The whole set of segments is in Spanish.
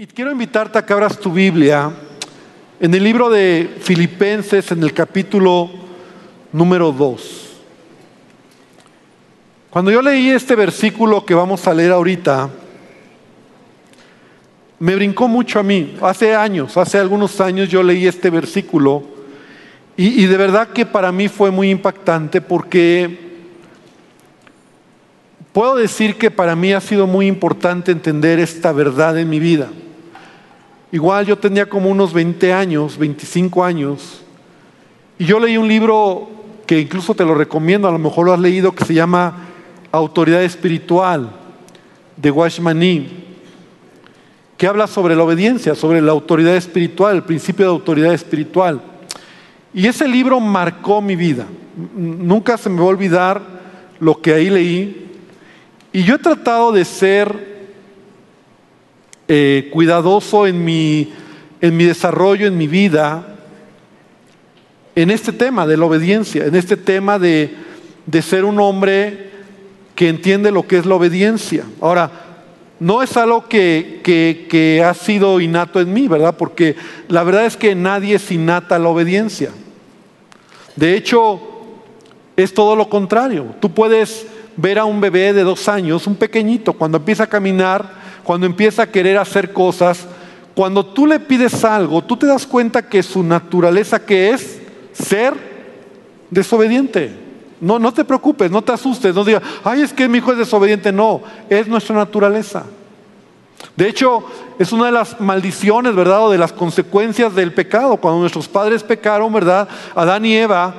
Y quiero invitarte a que abras tu Biblia en el libro de Filipenses, en el capítulo número 2. Cuando yo leí este versículo que vamos a leer ahorita, me brincó mucho a mí. Hace años, hace algunos años yo leí este versículo y, y de verdad que para mí fue muy impactante porque puedo decir que para mí ha sido muy importante entender esta verdad en mi vida. Igual yo tenía como unos 20 años, 25 años, y yo leí un libro que incluso te lo recomiendo, a lo mejor lo has leído, que se llama Autoridad Espiritual, de Washmani, que habla sobre la obediencia, sobre la autoridad espiritual, el principio de autoridad espiritual. Y ese libro marcó mi vida. Nunca se me va a olvidar lo que ahí leí, y yo he tratado de ser eh, cuidadoso en mi, en mi desarrollo, en mi vida, en este tema de la obediencia, en este tema de, de ser un hombre que entiende lo que es la obediencia. Ahora, no es algo que, que, que, ha sido innato en mí, ¿verdad? Porque la verdad es que nadie es innata la obediencia. De hecho, es todo lo contrario. Tú puedes ver a un bebé de dos años, un pequeñito, cuando empieza a caminar, cuando empieza a querer hacer cosas, cuando tú le pides algo, tú te das cuenta que su naturaleza que es ser desobediente. No, no te preocupes, no te asustes, no digas, ay, es que mi hijo es desobediente. No, es nuestra naturaleza. De hecho, es una de las maldiciones, ¿verdad? O de las consecuencias del pecado. Cuando nuestros padres pecaron, ¿verdad? Adán y Eva,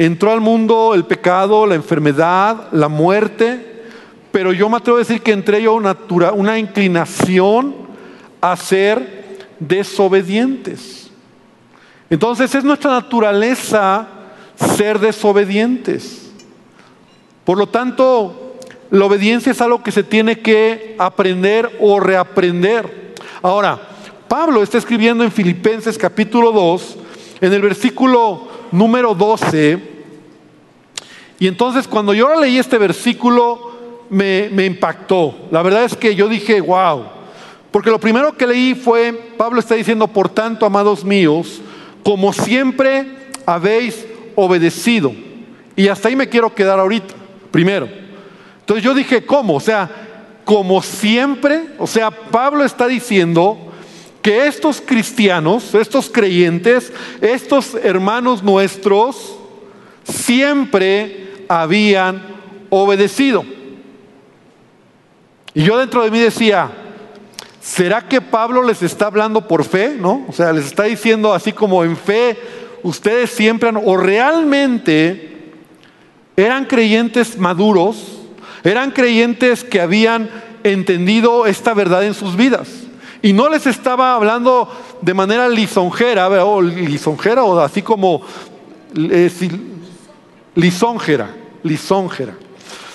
Entró al mundo el pecado, la enfermedad, la muerte, pero yo me atrevo a decir que entre ellos una, inclinación a ser desobedientes. Entonces es nuestra naturaleza ser desobedientes. Por lo tanto, la obediencia es algo que se tiene que aprender o reaprender. Ahora, Pablo está escribiendo en Filipenses capítulo 2, en el versículo número 12, y entonces cuando yo leí este versículo me, impactó. La verdad es que yo dije, wow. Porque lo primero que leí fue, Pablo está diciendo, por tanto, amados míos, como siempre habéis obedecido. Y hasta ahí me quiero quedar ahorita, primero. Entonces yo dije, ¿cómo? O sea, como siempre, o sea, Pablo está diciendo que estos cristianos, estos creyentes, estos hermanos nuestros, siempre habían obedecido. Y yo dentro de mí decía, ¿será que Pablo les está hablando por fe? ¿No? O sea, les está diciendo así como en fe, ustedes siempre han, o realmente eran creyentes maduros, eran creyentes que habían entendido esta verdad en sus vidas. Y no les estaba hablando de manera lisonjera, o lisonjera, o así como eh, lisonjera lisonjera.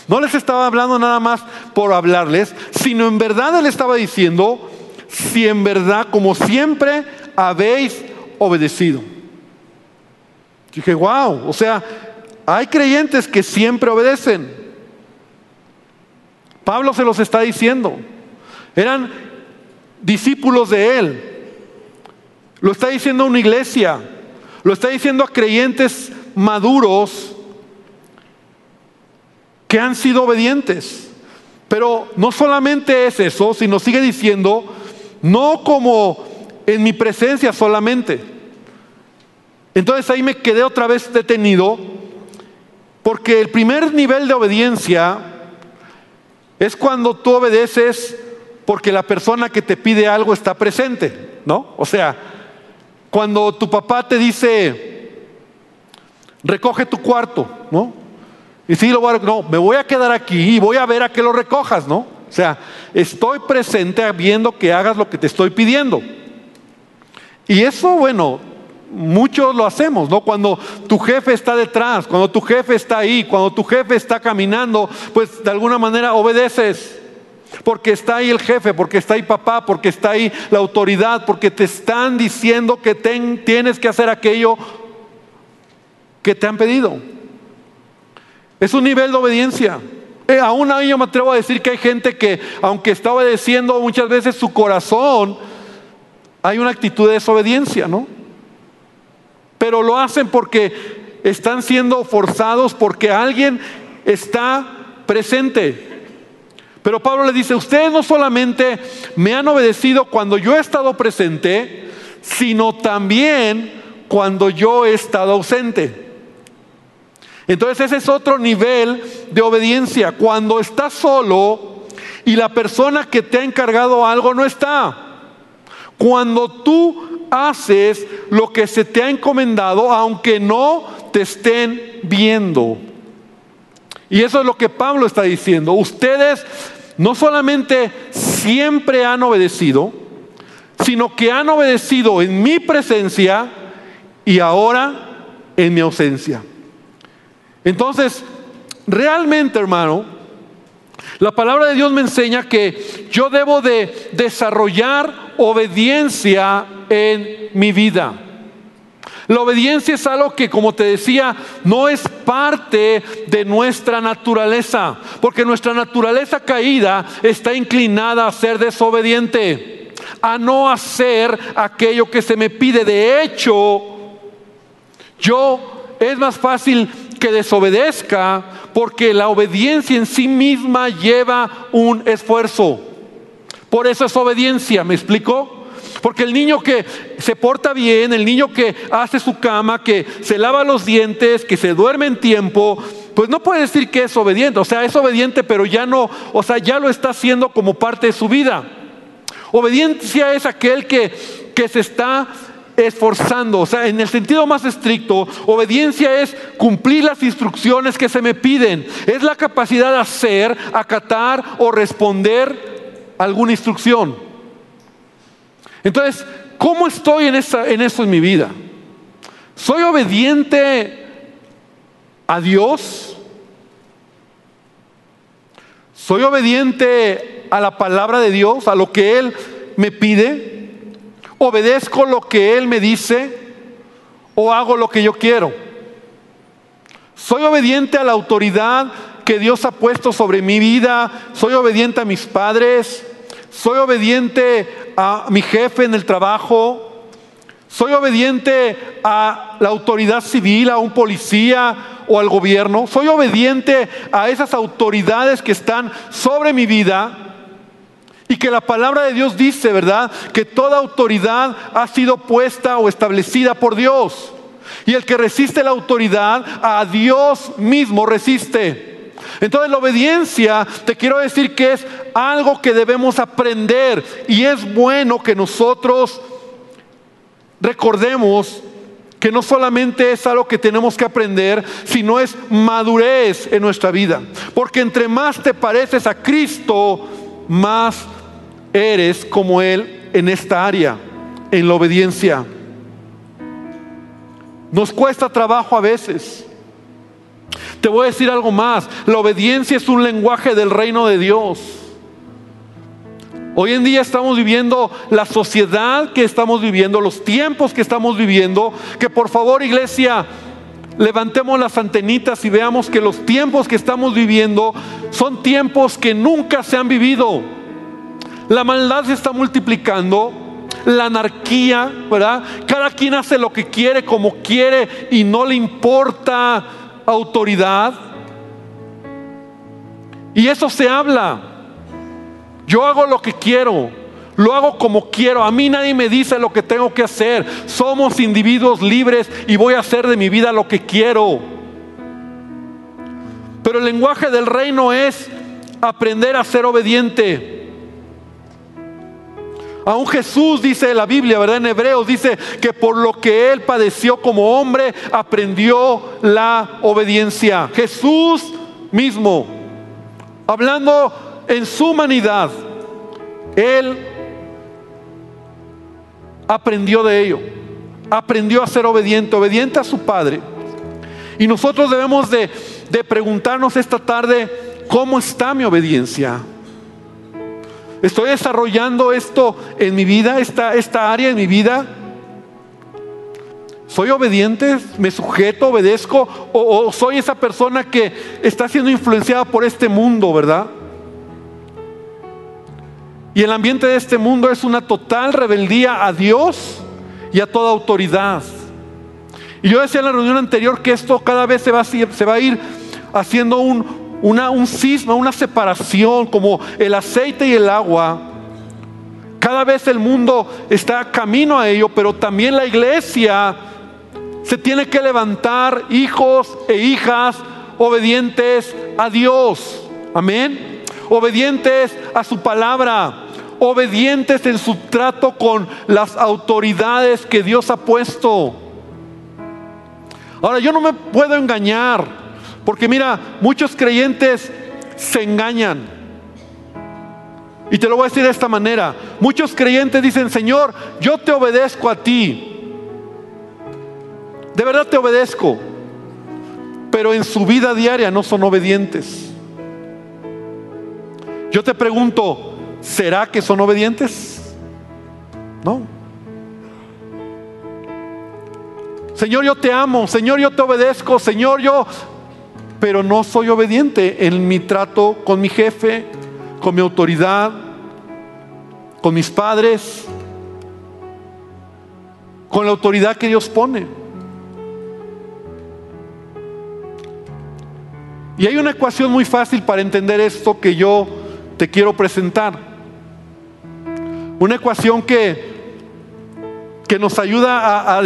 No les estaba hablando nada más por hablarles, sino en verdad él estaba diciendo, si en verdad, como siempre, habéis obedecido. Dije, wow, o sea, hay creyentes que siempre obedecen. Pablo se los está diciendo. Eran discípulos de él. Lo está diciendo a una iglesia. Lo está diciendo a creyentes maduros que han sido obedientes. Pero no solamente es eso, sino sigue diciendo, no como en mi presencia solamente. Entonces ahí me quedé otra vez detenido, porque el primer nivel de obediencia es cuando tú obedeces porque la persona que te pide algo está presente, ¿no? O sea, cuando tu papá te dice, recoge tu cuarto, ¿no? Y si lo voy a, no, me voy a quedar aquí y voy a ver a que lo recojas, ¿no? O sea, estoy presente viendo que hagas lo que te estoy pidiendo. Y eso, bueno, muchos lo hacemos, ¿no? Cuando tu jefe está detrás, cuando tu jefe está ahí, cuando tu jefe está caminando, pues de alguna manera obedeces. Porque está ahí el jefe, porque está ahí papá, porque está ahí la autoridad, porque te están diciendo que tienes que hacer aquello que te han pedido. Es un nivel de obediencia. Eh, aún ahí yo me atrevo a decir que hay gente que, aunque está obedeciendo muchas veces su corazón, hay una actitud de desobediencia, ¿no? Pero lo hacen porque están siendo forzados, porque alguien está presente. Pero Pablo le dice, ustedes no solamente me han obedecido cuando yo he estado presente, sino también cuando yo he estado ausente. Entonces ese es otro nivel de obediencia. Cuando estás solo y la persona que te ha encargado algo no está. Cuando tú haces lo que se te ha encomendado, aunque no te estén viendo. Y eso es lo que Pablo está diciendo. Ustedes no solamente siempre han obedecido, sino que han obedecido en mi presencia y ahora en mi ausencia. Entonces, realmente, hermano, la palabra de Dios me enseña que yo debo de desarrollar obediencia en mi vida. La obediencia es algo que, como te decía, no es parte de nuestra naturaleza, porque nuestra naturaleza caída está inclinada a ser desobediente, a no hacer aquello que se me pide. De hecho, yo es más fácil que desobedezca porque la obediencia en sí misma lleva un esfuerzo. Por eso es obediencia, ¿me explico? Porque el niño que se porta bien, el niño que hace su cama, que se lava los dientes, que se duerme en tiempo, pues no puede decir que es obediente. O sea, es obediente, pero ya no, o sea, ya lo está haciendo como parte de su vida. Obediencia es aquel que, que se está esforzando. O sea, en el sentido más estricto, obediencia es cumplir las instrucciones que se me piden. Es la capacidad de hacer, acatar o responder alguna instrucción. Entonces, ¿cómo estoy en, esa, en eso en mi vida? ¿Soy obediente a Dios? ¿Soy obediente a la palabra de Dios, a lo que Él me pide? ¿Obedezco lo que Él me dice o hago lo que yo quiero? ¿Soy obediente a la autoridad que Dios ha puesto sobre mi vida? ¿Soy obediente a mis padres? ¿Soy obediente a mi jefe en el trabajo? ¿Soy obediente a la autoridad civil, a un policía o al gobierno? ¿Soy obediente a esas autoridades que están sobre mi vida? Y que la palabra de Dios dice, ¿verdad? Que toda autoridad ha sido puesta o establecida por Dios. Y el que resiste la autoridad, a Dios mismo resiste. Entonces la obediencia, te quiero decir que es algo que debemos aprender. Y es bueno que nosotros recordemos que no solamente es algo que tenemos que aprender, sino es madurez en nuestra vida. Porque entre más te pareces a Cristo, más eres como Él en esta área, en la obediencia. Nos cuesta trabajo a veces. Te voy a decir algo más. La obediencia es un lenguaje del reino de Dios. Hoy en día estamos viviendo la sociedad que estamos viviendo, los tiempos que estamos viviendo, que por favor iglesia, levantemos las antenitas y veamos que los tiempos que estamos viviendo son tiempos que nunca se han vivido. La maldad se está multiplicando, la anarquía, ¿verdad? Cada quien hace lo que quiere, como quiere y no le importa autoridad. Y eso se habla. Yo hago lo que quiero, lo hago como quiero. A mí nadie me dice lo que tengo que hacer. Somos individuos libres y voy a hacer de mi vida lo que quiero. Pero el lenguaje del reino es aprender a ser obediente. Aún Jesús dice la Biblia, ¿verdad? En Hebreos dice que por lo que él padeció como hombre, aprendió la obediencia. Jesús mismo, hablando en su humanidad, él aprendió de ello. Aprendió a ser obediente, obediente a su Padre. Y nosotros debemos de, de preguntarnos esta tarde, ¿cómo está mi obediencia? ¿Estoy desarrollando esto en mi vida, esta, esta área en mi vida? ¿Soy obediente? ¿Me sujeto, obedezco? ¿O, soy esa persona que está siendo influenciada por este mundo, verdad? Y el ambiente de este mundo es una total rebeldía a Dios y a toda autoridad. Y yo decía en la reunión anterior que esto cada vez se va, se va a ir haciendo un, un cisma, una separación, como el aceite y el agua. Cada vez el mundo está camino a ello, pero también la iglesia se tiene que levantar hijos e hijas obedientes a Dios. Amén. Obedientes a su palabra. Obedientes en su trato con las autoridades que Dios ha puesto. Ahora, yo no me puedo engañar, porque mira, muchos creyentes se engañan. Y te lo voy a decir de esta manera. Muchos creyentes dicen, Señor, yo te obedezco a ti de verdad te obedezco, pero en su vida diaria no son obedientes. Yo te pregunto, ¿será que son obedientes? No. Señor, yo te amo, Señor, yo te obedezco, Señor, yo, pero no soy obediente en mi trato con mi jefe, con mi autoridad, con mis padres, con la autoridad que Dios pone. Y hay una ecuación muy fácil para entender esto que yo te quiero presentar. Una ecuación que, que nos ayuda a,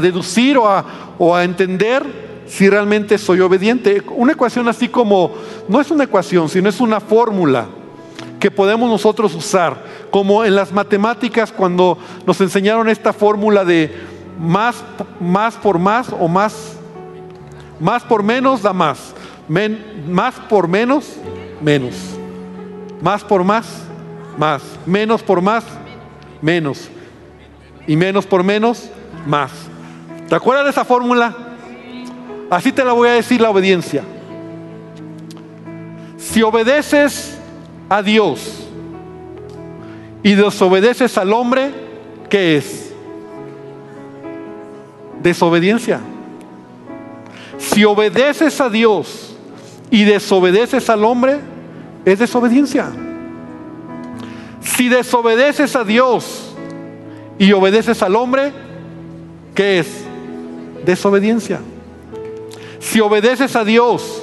deducir o, o a entender si realmente soy obediente. Una ecuación así como, no es una ecuación, sino es una fórmula que podemos nosotros usar, como en las matemáticas cuando nos enseñaron esta fórmula de más, más por más o más, más por menos da más más por menos, menos. Más por más, más. Menos por más, menos. Y menos por menos, más. ¿Te acuerdas de esa fórmula? Así te la voy a decir la obediencia. Si obedeces a Dios y desobedeces al hombre, ¿qué es? Desobediencia. Si obedeces a Dios y desobedeces al hombre, es desobediencia. Si desobedeces a Dios y obedeces al hombre, ¿qué es? Desobediencia. Si obedeces a Dios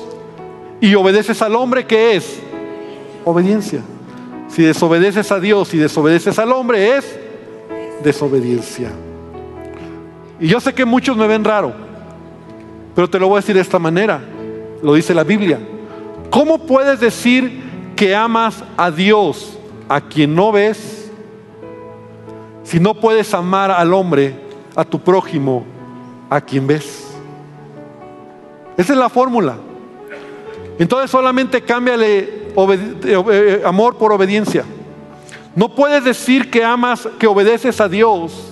y obedeces al hombre, ¿qué es? Obediencia. Si desobedeces a Dios y desobedeces al hombre, es desobediencia. Y yo sé que muchos me ven raro, pero te lo voy a decir de esta manera lo dice la Biblia. ¿Cómo puedes decir que amas a Dios a quien no ves si no puedes amar al hombre, a tu prójimo, a quien ves? Esa es la fórmula. Entonces solamente cámbiale eh, eh, amor por obediencia. No puedes decir que amas, que obedeces a Dios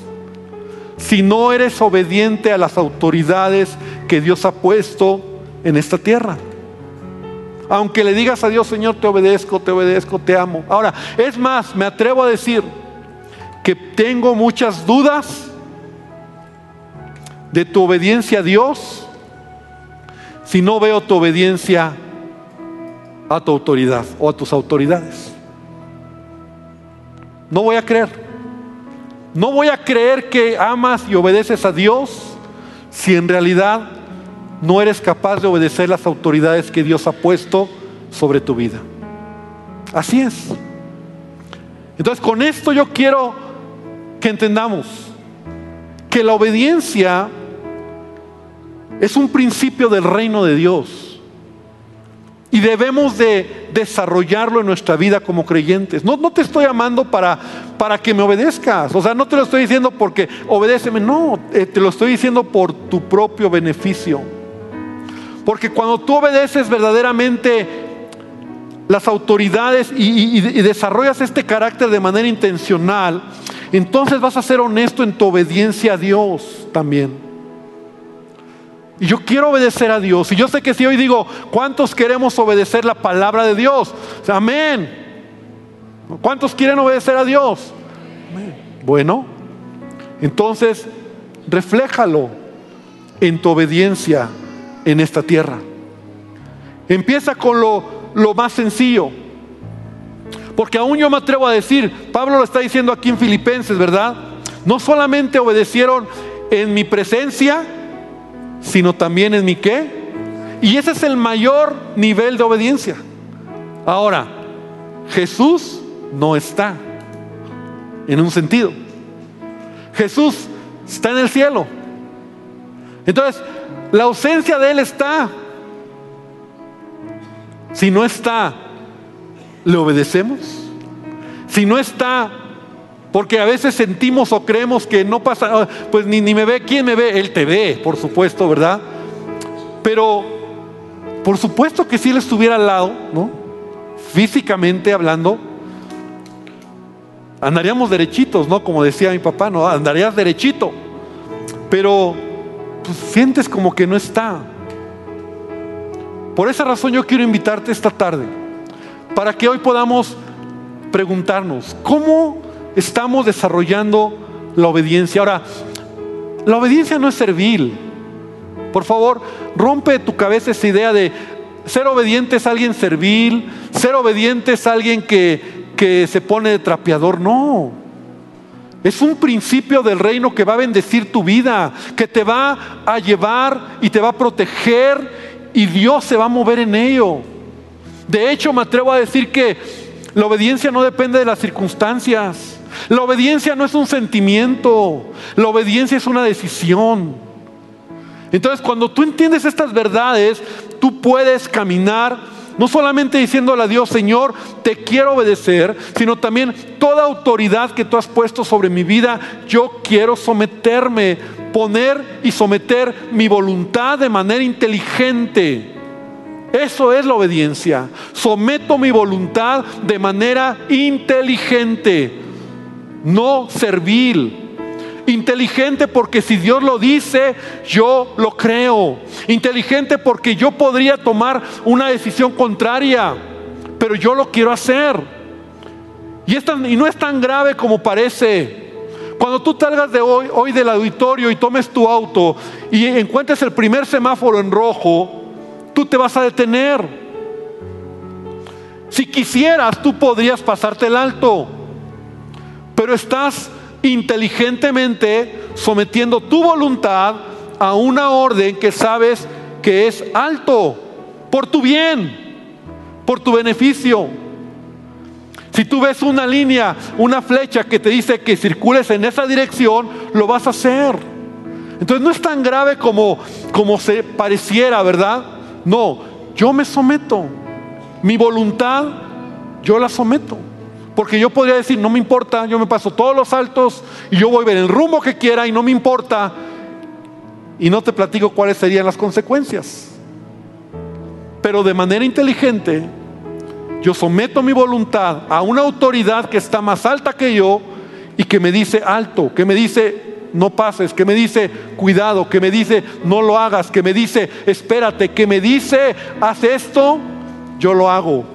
si no eres obediente a las autoridades que Dios ha puesto en esta tierra. Aunque le digas a Dios, Señor, te obedezco, te obedezco, te amo. Ahora, es más, me atrevo a decir que tengo muchas dudas de tu obediencia a Dios si no veo tu obediencia a tu autoridad o a tus autoridades. No voy a creer. No voy a creer que amas y obedeces a Dios si en realidad no eres capaz de obedecer las autoridades que Dios ha puesto sobre tu vida. Así es. Entonces con esto yo quiero que entendamos que la obediencia es un principio del reino de Dios. Y debemos de desarrollarlo en nuestra vida como creyentes. No, no te estoy amando para, para que me obedezcas. O sea, no te lo estoy diciendo porque obedéceme. No, eh, te lo estoy diciendo por tu propio beneficio. Porque cuando tú obedeces verdaderamente las autoridades y, desarrollas este carácter de manera intencional, entonces vas a ser honesto en tu obediencia a Dios también. Y yo quiero obedecer a Dios. Y yo sé que si hoy digo, ¿cuántos queremos obedecer la palabra de Dios? amén. ¿Cuántos quieren obedecer a Dios? Bueno, entonces refléjalo en tu obediencia en esta tierra. Empieza con lo, lo más sencillo. Porque aún yo me atrevo a decir, Pablo lo está diciendo aquí en Filipenses, ¿verdad? No solamente obedecieron en mi presencia, sino también en mi qué. Y ese es el mayor nivel de obediencia. Ahora, Jesús no está, en un sentido. Jesús está en el cielo. Entonces, la ausencia de Él está. Si no está, ¿le obedecemos? Si no está, porque a veces sentimos o creemos que no pasa, pues ni, ni me ve, ¿quién me ve? Él te ve, por supuesto, ¿verdad? Pero, por supuesto que si Él estuviera al lado, ¿no? Físicamente hablando, andaríamos derechitos, ¿no? Como decía mi papá, ¿no? Andarías derechito. Pero pues, sientes como que no está. Por esa razón yo quiero invitarte esta tarde para que hoy podamos preguntarnos, ¿cómo estamos desarrollando la obediencia? Ahora, la obediencia no es servil. Por favor, rompe tu cabeza esa idea de ser obediente es alguien servil, ser obediente es alguien que, que se pone de trapeador. No. Es un principio del reino que va a bendecir tu vida, que te va a llevar y te va a proteger y Dios se va a mover en ello. De hecho, me atrevo a decir que la obediencia no depende de las circunstancias. La obediencia no es un sentimiento, la obediencia es una decisión. Entonces, cuando tú entiendes estas verdades, tú puedes caminar no solamente diciéndole a Dios, Señor, te quiero obedecer, sino también toda autoridad que tú has puesto sobre mi vida, yo quiero someterme, poner y someter mi voluntad de manera inteligente. Eso es la obediencia. Someto mi voluntad de manera inteligente, no servil. Inteligente porque si Dios lo dice, yo lo creo. Inteligente porque yo podría tomar una decisión contraria, pero yo lo quiero hacer. Y, no es tan grave como parece. Cuando tú salgas de hoy, hoy del auditorio y tomes tu auto y encuentres el primer semáforo en rojo, tú te vas a detener. Si quisieras, tú podrías pasarte el alto, pero estás inteligentemente sometiendo tu voluntad a una orden que sabes que es alto, por tu bien, por tu beneficio. Si tú ves una línea, una flecha que te dice que circules en esa dirección, lo vas a hacer. Entonces no es tan grave como, como se pareciera, ¿verdad? No, yo me someto. Mi voluntad, yo la someto. Porque yo podría decir, no me importa, yo me paso todos los saltos y yo voy a ver el rumbo que quiera y no me importa. Y no te platico cuáles serían las consecuencias. Pero de manera inteligente, yo someto mi voluntad a una autoridad que está más alta que yo y que me dice alto, que me dice no pases, que me dice cuidado, que me dice no lo hagas, que me dice espérate, que me dice haz esto, yo lo hago.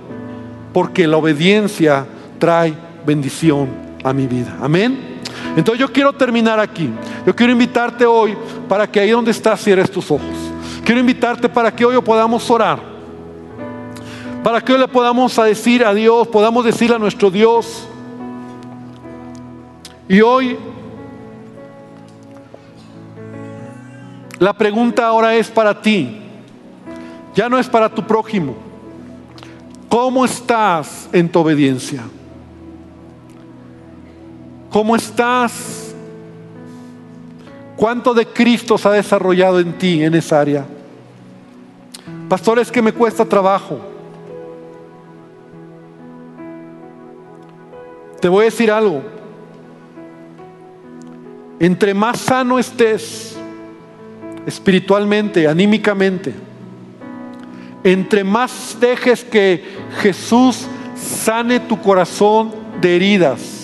Porque la obediencia trae bendición a mi vida. Amén. Entonces yo quiero terminar aquí. Yo quiero invitarte hoy para que ahí donde estás cierres tus ojos. Quiero invitarte para que hoy podamos orar. Para que hoy le podamos decir a Dios, podamos decirle a nuestro Dios. Y hoy la pregunta ahora es para ti. Ya no es para tu prójimo. ¿Cómo estás en tu obediencia? ¿Cómo estás? ¿Cuánto de Cristo se ha desarrollado en ti en esa área? Pastor, es que me cuesta trabajo. Te voy a decir algo. Entre más sano estés espiritualmente, anímicamente, entre más dejes que Jesús sane tu corazón de heridas,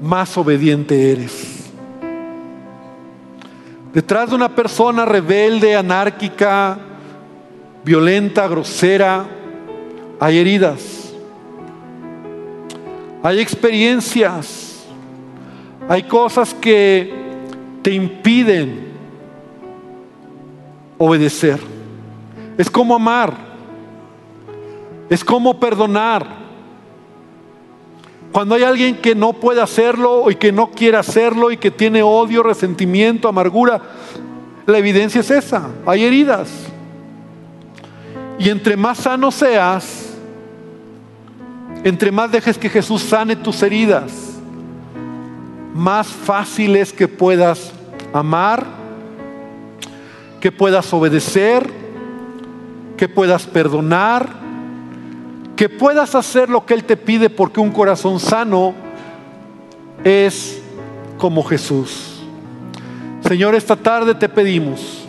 más obediente eres. Detrás de una persona rebelde, anárquica, violenta, grosera, hay heridas, hay experiencias, Hay cosas que te impiden obedecer. Es como amar. Es como perdonar. Cuando hay alguien que no puede hacerlo y que no quiere hacerlo y que tiene odio, resentimiento, amargura, la evidencia es esa. Hay heridas. Y entre más sano seas, entre más dejes que Jesús sane tus heridas, más fácil es que puedas amar, que puedas obedecer, que puedas perdonar, que puedas hacer lo que Él te pide porque un corazón sano es como Jesús. Señor, esta tarde te pedimos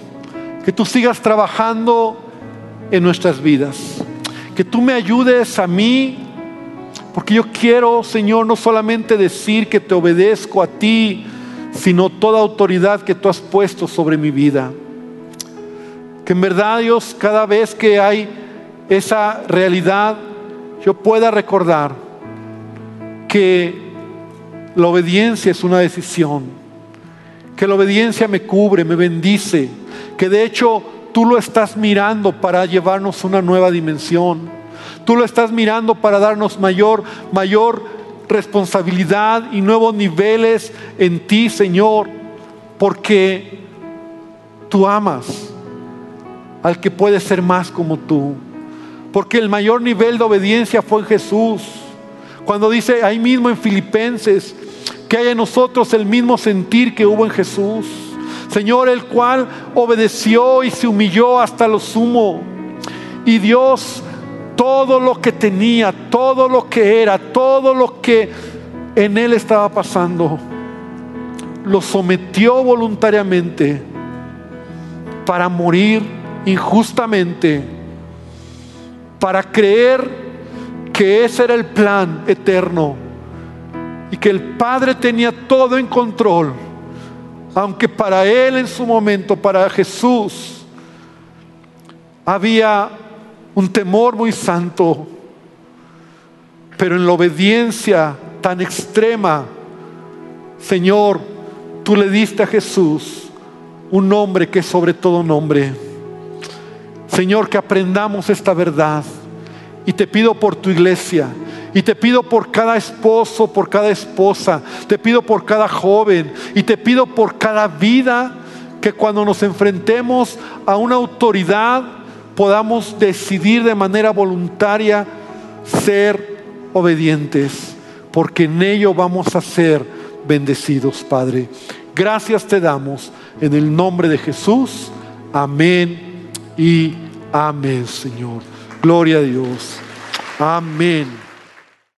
que tú sigas trabajando en nuestras vidas, que tú me ayudes a mí porque yo quiero, Señor, no solamente decir que te obedezco a ti, sino toda autoridad que tú has puesto sobre mi vida. Que en verdad, Dios, cada vez que hay esa realidad, yo pueda recordar que la obediencia es una decisión, que la obediencia me cubre, me bendice, que de hecho tú lo estás mirando para llevarnos una nueva dimensión Tú lo estás mirando para darnos mayor, mayor responsabilidad y nuevos niveles en ti, Señor, porque tú amas al que puede ser más como tú. Porque el mayor nivel de obediencia fue en Jesús. Cuando dice ahí mismo en Filipenses que hay en nosotros el mismo sentir que hubo en Jesús. Señor, el cual obedeció y se humilló hasta lo sumo. Y Dios todo lo que tenía, todo lo que era, todo lo que en él estaba pasando, lo sometió voluntariamente para morir injustamente, para creer que ese era el plan eterno y que el Padre tenía todo en control, aunque para él en su momento, para Jesús, había un temor muy santo, pero en la obediencia tan extrema, Señor, tú le diste a Jesús un nombre que es sobre todo nombre. Señor, que aprendamos esta verdad. Y te pido por tu iglesia. Y te pido por cada esposo, por cada esposa. Te pido por cada joven. Y te pido por cada vida que cuando nos enfrentemos a una autoridad podamos decidir de manera voluntaria ser obedientes, porque en ello vamos a ser bendecidos, Padre. Gracias te damos en el nombre de Jesús. Amén y amén, Señor. Gloria a Dios. Amén.